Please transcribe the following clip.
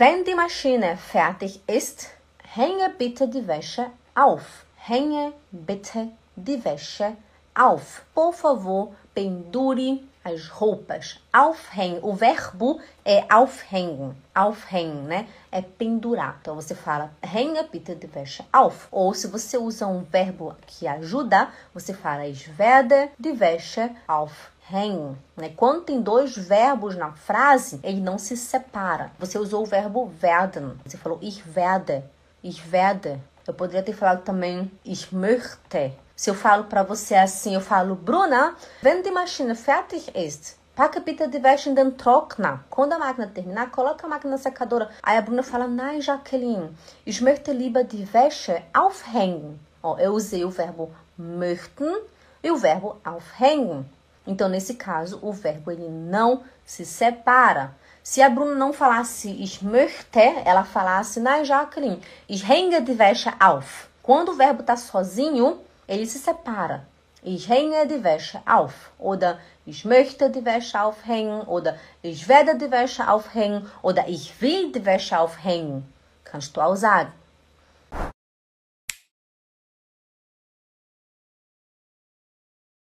Wenn die Maschine fertig ist, hänge bitte die Wäsche auf. Hänge bitte die Wäsche auf. Por favor, pendure as roupas. Aufhängen. O verbo é aufhängen. Aufhängen, né? É pendurar. Então você fala hänge bitte die Wäsche auf. Ou se você usa um verbo que ajuda, você fala ich werde die Wäsche aufhängen. Né? Quando tem dois verbos na frase, ele não se separa. Você usou o verbo werden. Você falou ich werde. Ich werde. Eu poderia ter falado também ich möchte. Se eu falo para você assim, eu falo, Bruna, wenn die Maschine fertig ist, packe bitte die Wäsche in den Trockner. Quando a máquina terminar, coloca a máquina na secadora. Aí a Bruna fala, nein, Jacqueline, ich möchte lieber die Wäsche aufhängen. Ó, eu usei o verbo möchten e o verbo aufhängen. Então, nesse caso, o verbo ele não se separa. Se a Bruna não falasse ich möchte, ela falasse, nein, Jacqueline, ich hänge die Wäsche auf. Quando o verbo está sozinho, ele se separa. Ich hänge die Wäsche auf. Oder ich möchte die Wäsche aufhängen. Oder ich werde die Wäsche aufhängen. Oder ich will die Wäsche aufhängen. Kannst du auch sagen.